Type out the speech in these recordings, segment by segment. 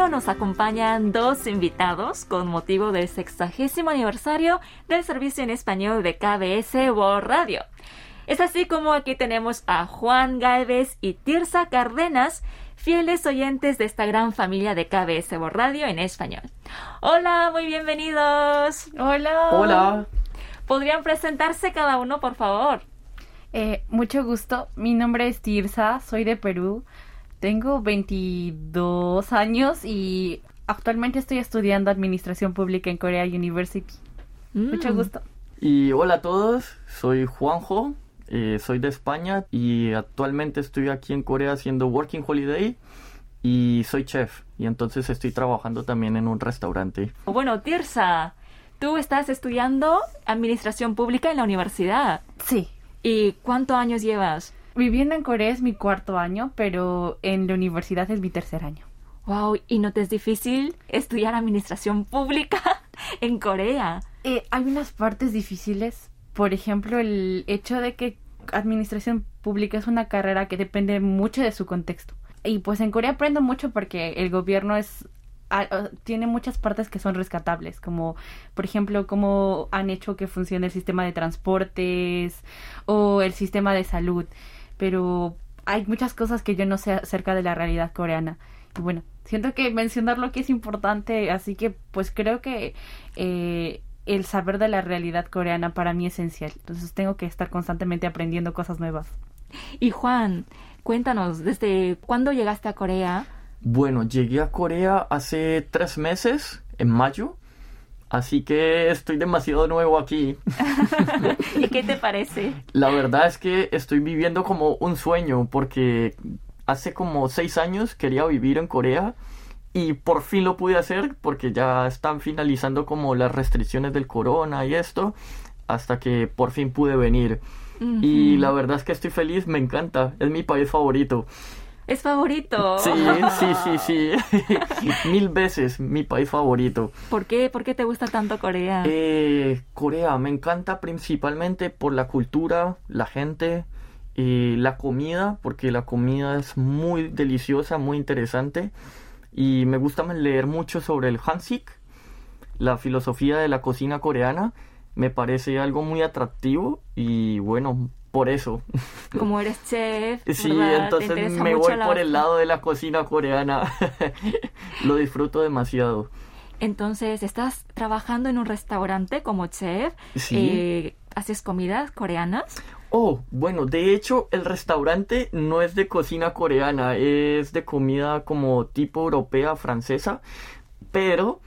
estudio nos acompañan dos invitados con motivo del sexagésimo aniversario del servicio en español de KBS World Radio. Es así como aquí tenemos a Juan Galvez y Tirsa Cárdenas, fieles oyentes de esta gran familia de KBS World Radio en español. Hola, muy bienvenidos. Hola. Hola. ¿Podrían presentarse cada uno, por favor? Eh, mucho gusto. Mi nombre es Tirsa, soy de Perú. Tengo 22 años y actualmente estoy estudiando Administración Pública en Corea University. Mucho Mm. gusto. Y hola a todos, soy Juanjo, eh, soy de España y actualmente estoy aquí en Corea haciendo Working Holiday y soy chef y entonces estoy trabajando también en un restaurante. Bueno, Tirsa, tú estás estudiando Administración Pública en la universidad. Sí. ¿Y cuántos años llevas? Viviendo en Corea es mi cuarto año, pero en la universidad es mi tercer año. Wow, ¿y no te es difícil estudiar administración pública en Corea? Eh, hay unas partes difíciles, por ejemplo, el hecho de que administración pública es una carrera que depende mucho de su contexto. Y pues en Corea aprendo mucho porque el gobierno es tiene muchas partes que son rescatables, como por ejemplo cómo han hecho que funcione el sistema de transportes o el sistema de salud, pero hay muchas cosas que yo no sé acerca de la realidad coreana. Y bueno, siento que mencionar lo que es importante, así que pues creo que eh, el saber de la realidad coreana para mí es esencial. Entonces tengo que estar constantemente aprendiendo cosas nuevas. Y Juan, cuéntanos, ¿desde cuándo llegaste a Corea? Bueno, llegué a Corea hace tres meses, en mayo, así que estoy demasiado nuevo aquí. ¿Y qué te parece? La verdad es que estoy viviendo como un sueño porque hace como seis años quería vivir en Corea y por fin lo pude hacer porque ya están finalizando como las restricciones del corona y esto hasta que por fin pude venir. Y la verdad es que estoy feliz, me encanta, es mi país favorito. ¿Es favorito? Sí, sí, sí, sí. Mil veces mi país favorito. ¿Por qué? ¿Por qué te gusta tanto Corea? Eh, Corea me encanta principalmente por la cultura, la gente y la comida, porque la comida es muy deliciosa, muy interesante. Y me gusta leer mucho sobre el Hansik, la filosofía de la cocina coreana. Me parece algo muy atractivo y bueno, por eso. Como eres chef, Sí, entonces me voy la- por el lado de la cocina coreana. Lo disfruto demasiado. Entonces, ¿estás trabajando en un restaurante como chef? Sí. Eh, ¿Haces comidas coreanas? Oh, bueno, de hecho el restaurante no es de cocina coreana, es de comida como tipo europea, francesa, pero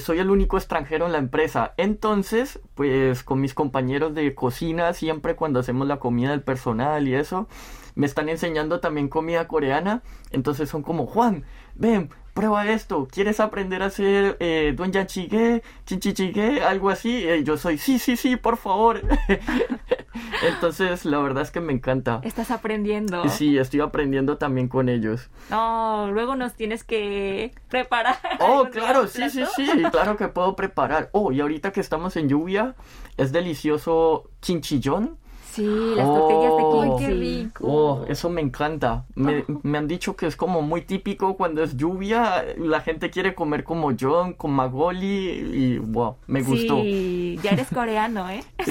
soy el único extranjero en la empresa. Entonces, pues con mis compañeros de cocina, siempre cuando hacemos la comida del personal y eso, me están enseñando también comida coreana. Entonces son como, Juan, ven, prueba esto. ¿Quieres aprender a hacer eh, doenjanjjigae, kimchi algo así? Y yo soy, sí, sí, sí, por favor. Entonces, la verdad es que me encanta. ¿Estás aprendiendo? Sí, estoy aprendiendo también con ellos. No, luego nos tienes que preparar. Oh, claro, sí, sí, sí, claro que puedo preparar. Oh, y ahorita que estamos en lluvia, es delicioso chinchillón. Sí, las tortillas de Oh. kimchi. ¡Qué rico! Oh, eso me encanta. Me, me han dicho que es como muy típico cuando es lluvia, la gente quiere comer como John, con Magoli y wow, me gustó. Sí, ya eres coreano, ¿eh?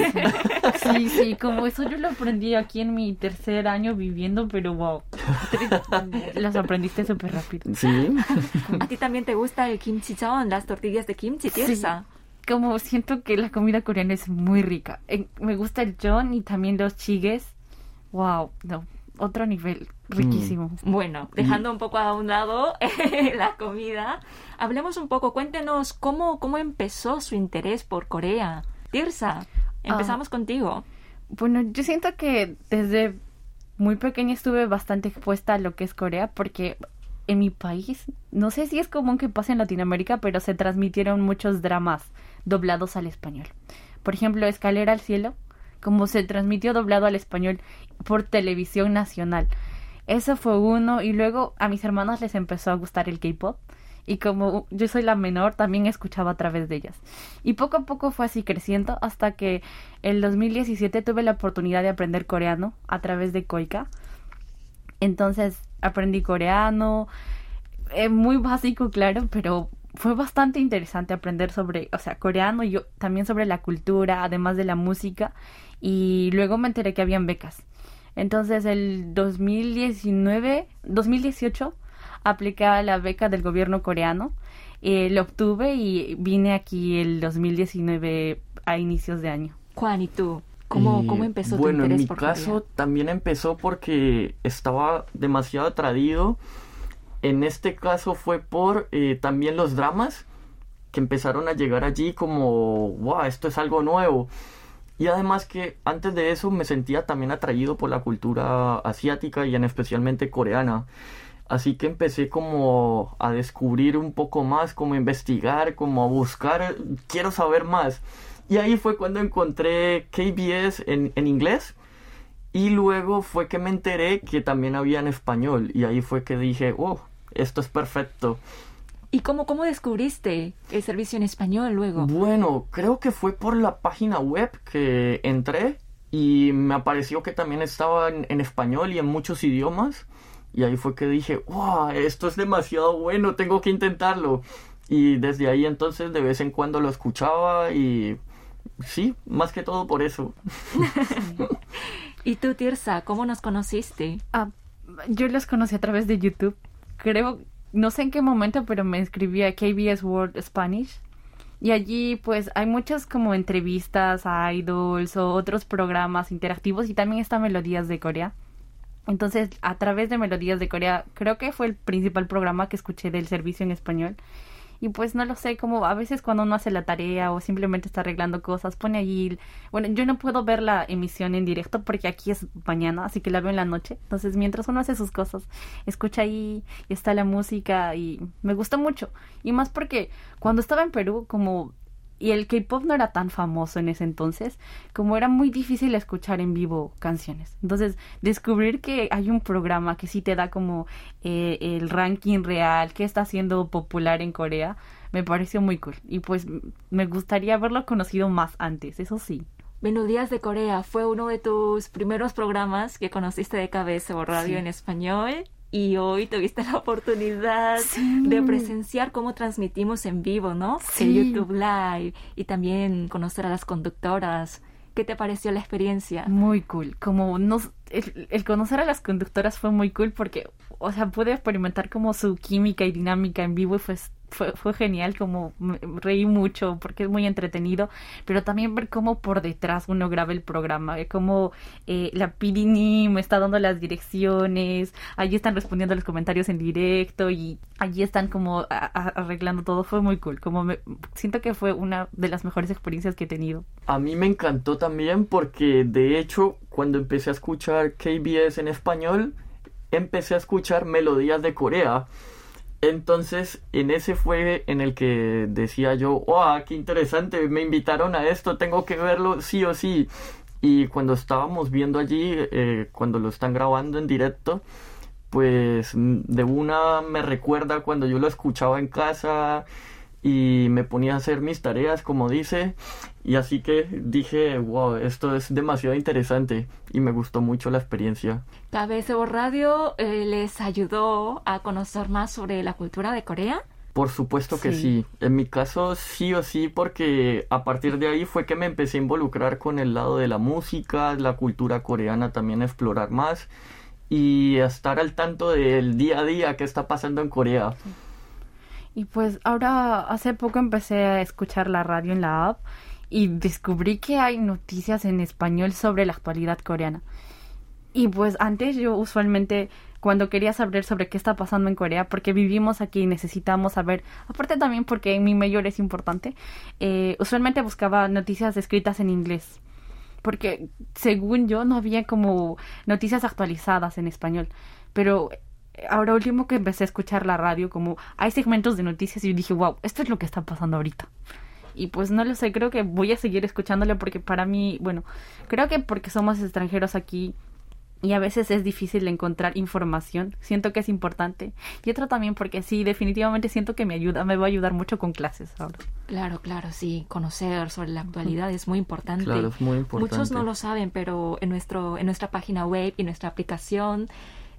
Sí, sí, como eso yo lo aprendí aquí en mi tercer año viviendo, pero wow. Las aprendiste súper rápido. Sí. ¿A ti también te gusta el kimchi son, las tortillas de kimchi, Tirsa? Como siento que la comida coreana es muy rica. Eh, Me gusta el john y también los chigues. Wow, no, otro nivel, riquísimo. Bueno, dejando un poco a un lado la comida, hablemos un poco, cuéntenos cómo, cómo empezó su interés por Corea. Tirsa, empezamos contigo. Bueno, yo siento que desde muy pequeña estuve bastante expuesta a lo que es Corea porque en mi país, no sé si es común que pase en Latinoamérica, pero se transmitieron muchos dramas doblados al español. Por ejemplo, Escalera al Cielo, como se transmitió doblado al español por televisión nacional. Eso fue uno y luego a mis hermanas les empezó a gustar el K-pop y como yo soy la menor también escuchaba a través de ellas. Y poco a poco fue así creciendo hasta que el 2017 tuve la oportunidad de aprender coreano a través de Koika. Entonces aprendí coreano, eh, muy básico, claro, pero fue bastante interesante aprender sobre, o sea, coreano y yo también sobre la cultura, además de la música, y luego me enteré que habían becas. Entonces, el 2019, 2018, apliqué a la beca del gobierno coreano, eh, lo obtuve y vine aquí el 2019 a inicios de año. Juan. ¿Cómo, cómo empezó bueno, tu interés en mi por caso también empezó porque estaba demasiado atraído. En este caso fue por eh, también los dramas que empezaron a llegar allí como, wow, esto es algo nuevo. Y además que antes de eso me sentía también atraído por la cultura asiática y en especialmente coreana. Así que empecé como a descubrir un poco más, como a investigar, como a buscar, quiero saber más. Y ahí fue cuando encontré KBS en, en inglés. Y luego fue que me enteré que también había en español. Y ahí fue que dije, oh, esto es perfecto. ¿Y cómo, cómo descubriste el servicio en español luego? Bueno, creo que fue por la página web que entré y me apareció que también estaba en, en español y en muchos idiomas. Y ahí fue que dije, wow, esto es demasiado bueno, tengo que intentarlo. Y desde ahí entonces de vez en cuando lo escuchaba y sí, más que todo por eso. ¿Y tú, Tirsa, cómo nos conociste? Ah, yo los conocí a través de YouTube. Creo, no sé en qué momento, pero me inscribí a KBS World Spanish. Y allí pues hay muchas como entrevistas a idols o otros programas interactivos y también está Melodías de Corea. Entonces, a través de Melodías de Corea, creo que fue el principal programa que escuché del servicio en español. Y pues no lo sé, como a veces cuando uno hace la tarea o simplemente está arreglando cosas, pone allí... Bueno, yo no puedo ver la emisión en directo porque aquí es mañana, así que la veo en la noche. Entonces, mientras uno hace sus cosas, escucha ahí está la música y me gustó mucho. Y más porque cuando estaba en Perú, como y el K-pop no era tan famoso en ese entonces, como era muy difícil escuchar en vivo canciones. Entonces, descubrir que hay un programa que sí te da como eh, el ranking real, que está siendo popular en Corea, me pareció muy cool. Y pues me gustaría haberlo conocido más antes, eso sí. Melodías de Corea fue uno de tus primeros programas que conociste de cabeza o radio Sí. en español y hoy tuviste la oportunidad Sí. de presenciar cómo transmitimos en vivo, ¿no? Sí. El YouTube Live y también conocer a las conductoras. ¿Qué te pareció la experiencia? Muy cool. Como nos, el, el conocer a las conductoras fue muy cool porque, o sea, pude experimentar como su química y dinámica en vivo y fue, fue, fue genial, como me- reí mucho porque es muy entretenido, pero también ver cómo por detrás uno graba el programa, ver cómo eh, la Pirini me está dando las direcciones, allí están respondiendo los comentarios en directo y allí están como arreglando todo, fue muy cool, como siento que fue una de las mejores experiencias que he tenido. A mí me encantó también porque de hecho cuando empecé a escuchar KBS en español, empecé a escuchar melodías de Corea. Entonces en ese fue en el que decía yo, ¡wow! ¡Qué interesante! Me invitaron a esto, tengo que verlo sí o sí. Y cuando estábamos viendo allí, eh, cuando lo están grabando en directo, pues de una me recuerda cuando yo lo escuchaba en casa y me ponía a hacer mis tareas, como dice, y así que dije, wow, esto es demasiado interesante y me gustó mucho la experiencia. KBS World Radio eh, les ayudó a conocer más sobre la cultura de Corea. Por supuesto que Sí. sí. En mi caso sí o sí porque a partir de ahí fue que me empecé a involucrar con el lado de la música, la cultura coreana también a explorar más y a estar al tanto del día a día que está pasando en Corea. Y pues ahora hace poco empecé a escuchar la radio en la app y descubrí que hay noticias en español sobre la actualidad coreana. Y pues antes yo usualmente cuando quería saber sobre qué está pasando en Corea, porque vivimos aquí y necesitamos saber, aparte también porque mi mayor es importante, eh, usualmente buscaba noticias escritas en inglés. Porque según yo no había como noticias actualizadas en español. Pero ahora último que empecé a escuchar la radio, como hay segmentos de noticias y yo dije, wow, esto es lo que está pasando ahorita. Y pues no lo sé, creo que voy a seguir escuchándolo porque para mí, bueno, creo que porque somos extranjeros aquí y a veces es difícil encontrar información, siento que es importante. Y otro también porque sí, definitivamente siento que me ayuda, me va a ayudar mucho con clases ahora. Claro, claro, sí, conocer sobre la actualidad es muy importante. Claro, es muy importante. Muchos no lo saben, pero en nuestro en nuestra página web y nuestra aplicación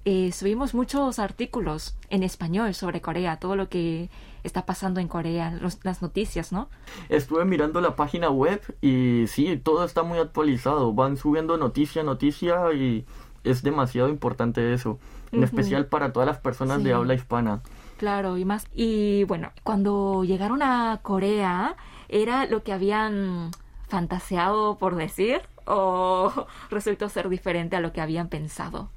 eh, subimos muchos artículos en español sobre Corea, todo lo que está pasando en Corea, las noticias, ¿no? Estuve mirando la página web y sí, todo está muy actualizado. Van subiendo noticia, noticia y es demasiado importante eso, en especial para todas las personas de habla hispana. Claro, y más. Y bueno, cuando llegaron a Corea, ¿era lo que habían fantaseado por decir? ¿O resultó ser diferente a lo que habían pensado?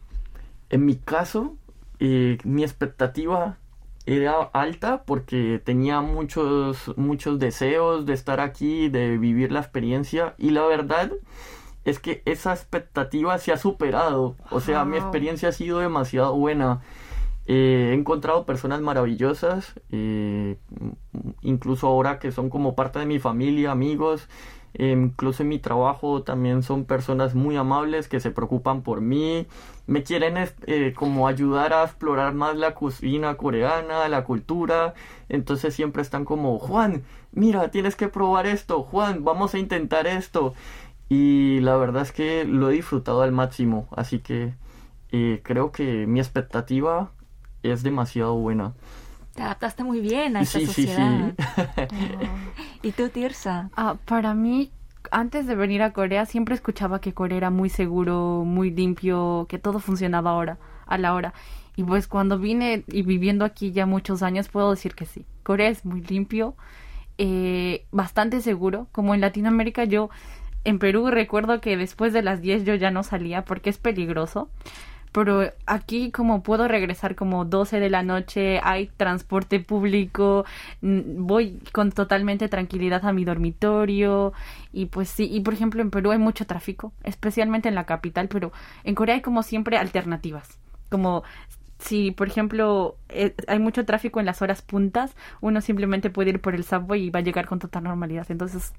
En mi caso, eh, mi expectativa era alta porque tenía muchos, muchos deseos de estar aquí, de vivir la experiencia y la verdad es que esa expectativa se ha superado. O sea, mi experiencia ha sido demasiado buena. Eh, he encontrado personas maravillosas, eh, incluso ahora que son como parte de mi familia, amigos, incluso en mi trabajo también son personas muy amables que se preocupan por mí, me quieren eh, como ayudar a explorar más la cocina coreana, la cultura, entonces siempre están como, Juan, mira, tienes que probar esto, Juan, vamos a intentar esto. Y la verdad es que lo he disfrutado al máximo, así que eh, creo que mi expectativa es demasiado buena. Te adaptaste muy bien a esa sociedad. Sí, sí. ¿Y tú, Tirsa? Ah, para mí, antes de venir a Corea, siempre escuchaba que Corea era muy seguro, muy limpio, que todo funcionaba ahora, a la hora. Y pues cuando vine y viviendo aquí ya muchos años, puedo decir que sí. Corea es muy limpio, eh, bastante seguro. Como en Latinoamérica, yo en Perú recuerdo que después de las 10 yo ya no salía porque es peligroso pero aquí como puedo regresar como 12 de la noche, hay transporte público, voy con totalmente tranquilidad a mi dormitorio y pues sí, y por ejemplo en Perú hay mucho tráfico, especialmente en la capital, pero en Corea hay como siempre alternativas, como si por ejemplo eh, hay mucho tráfico en las horas puntas, uno simplemente puede ir por el subway y va a llegar con total normalidad, entonces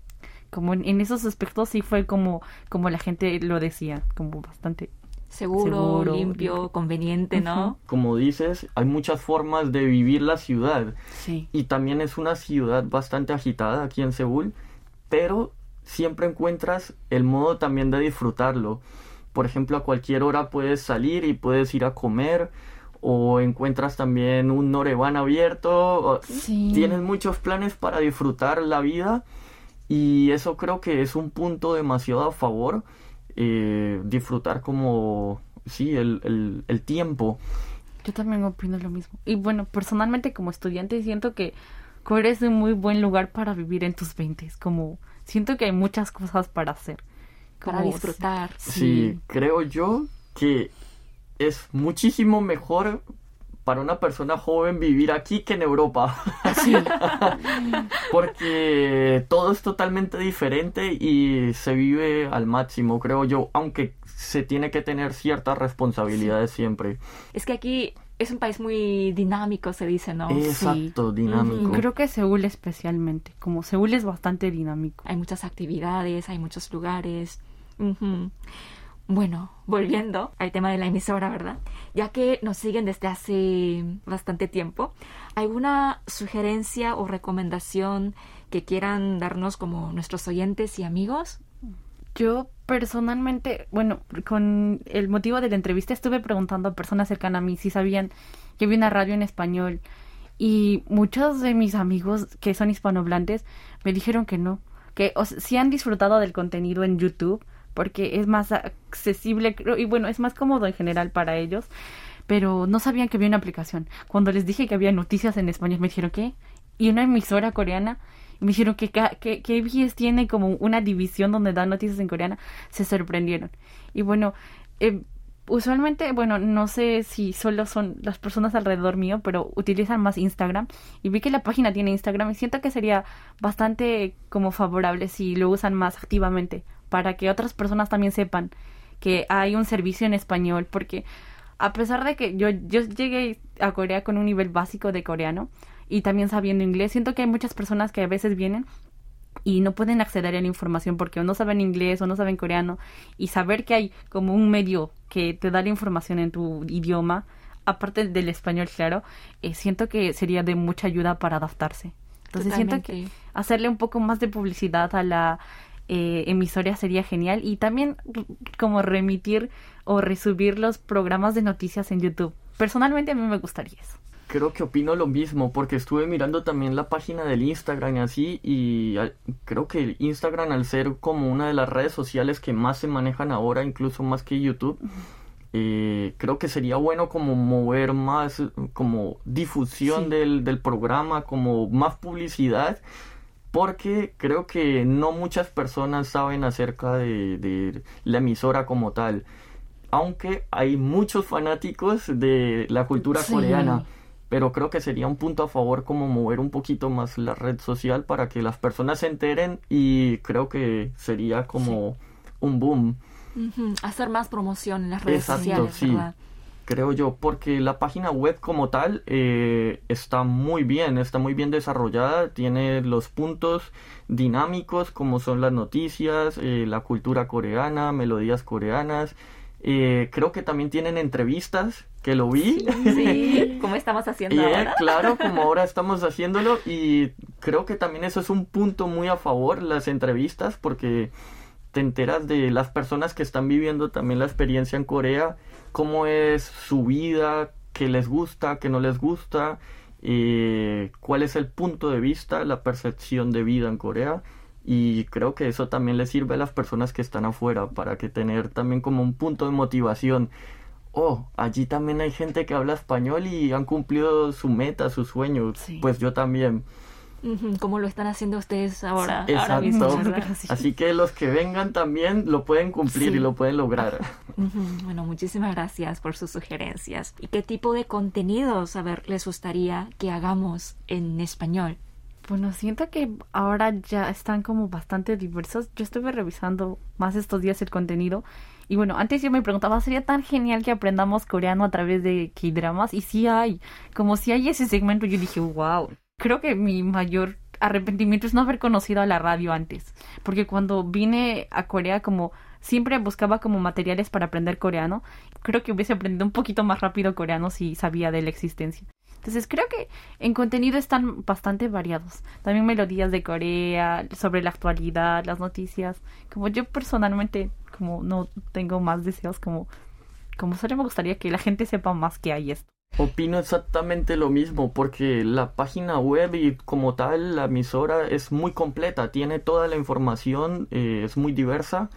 como en, esos aspectos sí fue como como la gente lo decía, como bastante seguro, limpio, conveniente, ¿no? Como dices, hay muchas formas de vivir la ciudad. Sí. Y también es una ciudad bastante agitada aquí en Seúl, pero siempre encuentras el modo también de disfrutarlo. Por ejemplo, a cualquier hora puedes salir y puedes ir a comer o encuentras también un noreban abierto. Sí. Tienes muchos planes para disfrutar la vida y eso creo que es un punto demasiado a favor eh, disfrutar como, sí, el, el, tiempo. Yo también opino lo mismo. Y bueno, personalmente como estudiante siento que Corea es un muy buen lugar para vivir en tus 20 como siento que hay muchas cosas para hacer. para disfrutar. sí, creo yo que es muchísimo mejor para una persona joven vivir aquí que en Europa. Sí. Porque todo es totalmente diferente y se vive al máximo, creo yo, aunque se tiene que tener ciertas responsabilidades siempre. Es que aquí es un país muy dinámico, se dice, ¿no? Exacto, dinámico. Creo que Seúl especialmente, como Seúl es bastante dinámico. Hay muchas actividades, hay muchos lugares. Bueno, volviendo al tema de la emisora, ¿verdad? Ya que nos siguen desde hace bastante tiempo, ¿alguna sugerencia o recomendación que quieran darnos como nuestros oyentes y amigos? Yo personalmente, bueno, con el motivo de la entrevista estuve preguntando a personas cercanas a mí si sabían que había una radio en español y muchos de mis amigos que son hispanohablantes me dijeron que no, que si han disfrutado del contenido en YouTube, porque es más accesible y bueno, es más cómodo en general para ellos, pero no sabían que había una aplicación. Cuando les dije que había noticias en español, me dijeron, ¿qué? Y una emisora coreana, me dijeron que, que, que tiene como una división donde da noticias en coreana, se sorprendieron. Y bueno, eh, usualmente, bueno, no sé si solo son las personas alrededor mío, pero utilizan más Instagram. Y vi que la página tiene Instagram y siento que sería bastante como favorable si lo usan más activamente para que otras personas también sepan que hay un servicio en español, porque a pesar de que yo, yo llegué a Corea con un nivel básico de coreano y también sabiendo inglés, siento que hay muchas personas que a veces vienen y no pueden acceder a la información porque o no saben inglés o no saben coreano y saber que hay como un medio que te da la información en tu idioma, aparte del español, claro, eh, siento que sería de mucha ayuda para adaptarse. Entonces siento que hacerle un poco más de publicidad a la eh, emisora sería genial y también como remitir o resubir los programas de noticias en YouTube. Personalmente a mí me gustaría eso. Creo que opino lo mismo, porque estuve mirando también la página del Instagram y así, y creo que el Instagram al ser como una de las redes sociales que más se manejan ahora, incluso más que YouTube, eh, creo que sería bueno como mover más, como difusión del, del programa, como más publicidad, porque creo que no muchas personas saben acerca de, la emisora como tal. Aunque hay muchos fanáticos de la cultura coreana, pero creo que sería un punto a favor como mover un poquito más la red social para que las personas se enteren y creo que sería como un boom. Hacer más promoción en las redes sociales, sí. Creo yo, porque la página web como tal eh, está muy bien, está muy bien desarrollada, tiene los puntos dinámicos como son las noticias, eh, la cultura coreana, melodías coreanas. Eh, creo que también tienen entrevistas, que lo vi. Sí, como estamos haciendo ahora. Claro, como ahora estamos haciéndolo y creo que también eso es un punto muy a favor, las entrevistas, porque te enteras de las personas que están viviendo también la experiencia en Corea, cómo es su vida, qué les gusta, qué no les gusta, eh, cuál es el punto de vista, la percepción de vida en Corea. Y creo que eso también le sirve a las personas que están afuera para que tener también como un punto de motivación. Oh, allí también hay gente que habla español y han cumplido su meta, su sueño. Pues yo también. Como lo están haciendo ustedes ahora. Exacto. Así que los que vengan también lo pueden cumplir y lo pueden lograr. Bueno, muchísimas gracias por sus sugerencias. ¿Y qué tipo de contenidos, a ver, les gustaría que hagamos en español? Bueno, siento que ahora ya están como bastante diversos. Yo estuve revisando más estos días el contenido. Y bueno, antes yo me preguntaba, ¿sería tan genial que aprendamos coreano a través de K-dramas? Y sí hay, como si hay ese segmento, yo dije, wow creo que mi mayor arrepentimiento es no haber conocido a la radio antes, porque cuando vine a Corea como siempre buscaba como materiales para aprender coreano, creo que hubiese aprendido un poquito más rápido coreano si sabía de la existencia. Entonces creo que en contenido están bastante variados. También melodías de Corea, sobre la actualidad, las noticias. Como yo personalmente como no tengo más deseos como como solo me gustaría que la gente sepa más que hay esto. Opino exactamente lo mismo porque la página web y como tal la emisora es muy completa, tiene toda la información, eh, es muy diversa.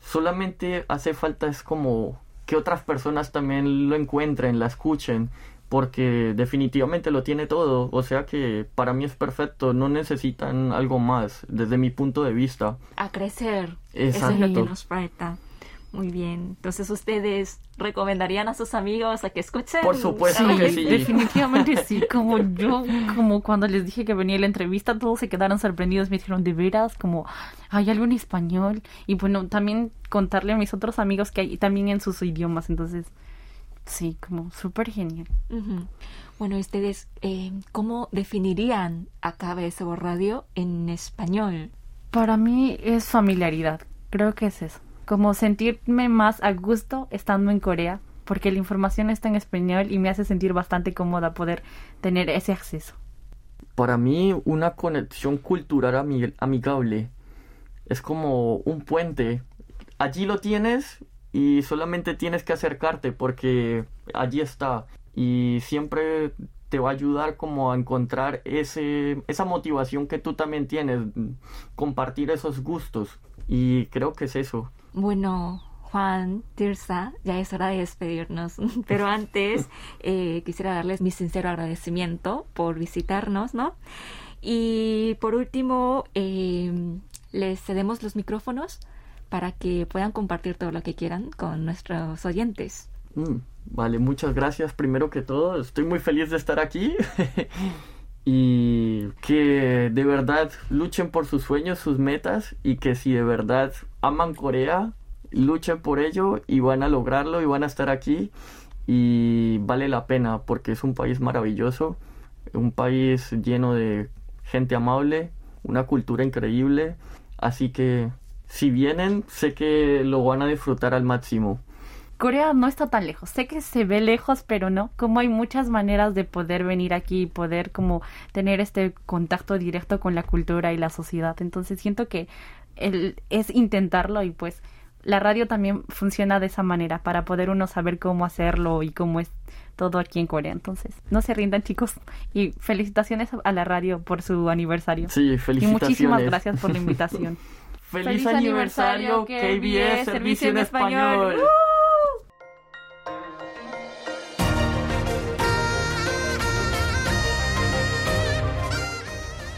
Solamente hace falta es como que otras personas también lo encuentren, la escuchen, porque definitivamente lo tiene todo. O sea que para mí es perfecto, no necesitan algo más desde mi punto de vista. A crecer. Eso es lo que nos falta. Muy bien. Entonces, ¿ustedes recomendarían a sus amigos a que escuchen? Por supuesto que sí. Definitivamente sí. Como yo, como cuando les dije que venía la entrevista, todos se quedaron sorprendidos. Me dijeron, ¿de veras? Como, ¿hay algo en español? Y bueno, también contarle a mis otros amigos que hay también en sus idiomas. Entonces, sí, como súper genial. Bueno, ustedes, eh, ¿cómo definirían a KBS Radio en español? Para mí es familiaridad. Creo que es eso como sentirme más a gusto estando en Corea, porque la información está en español y me hace sentir bastante cómoda poder tener ese acceso. Para mí, una conexión cultural amigable es como un puente. Allí lo tienes y solamente tienes que acercarte porque allí está y siempre te va a ayudar como a encontrar ese, esa motivación que tú también tienes, compartir esos gustos y creo que es eso. Bueno, Juan, Tirsa, ya es hora de despedirnos. Pero antes eh, quisiera darles mi sincero agradecimiento por visitarnos, ¿no? Y por último, eh, les cedemos los micrófonos para que puedan compartir todo lo que quieran con nuestros oyentes. Mm, vale, muchas gracias. Primero que todo, estoy muy feliz de estar aquí. y que de verdad luchen por sus sueños, sus metas y que si de verdad aman Corea, luchen por ello y van a lograrlo y van a estar aquí y vale la pena porque es un país maravilloso, un país lleno de gente amable, una cultura increíble, así que si vienen sé que lo van a disfrutar al máximo. Corea no está tan lejos. Sé que se ve lejos, pero no. Como hay muchas maneras de poder venir aquí y poder como tener este contacto directo con la cultura y la sociedad. Entonces siento que el, es intentarlo y pues la radio también funciona de esa manera para poder uno saber cómo hacerlo y cómo es todo aquí en Corea. Entonces, no se rindan chicos y felicitaciones a la radio por su aniversario. Sí, felicitaciones. Y muchísimas gracias por la invitación. ¡Feliz, aniversario, KBS, Servicio en Español!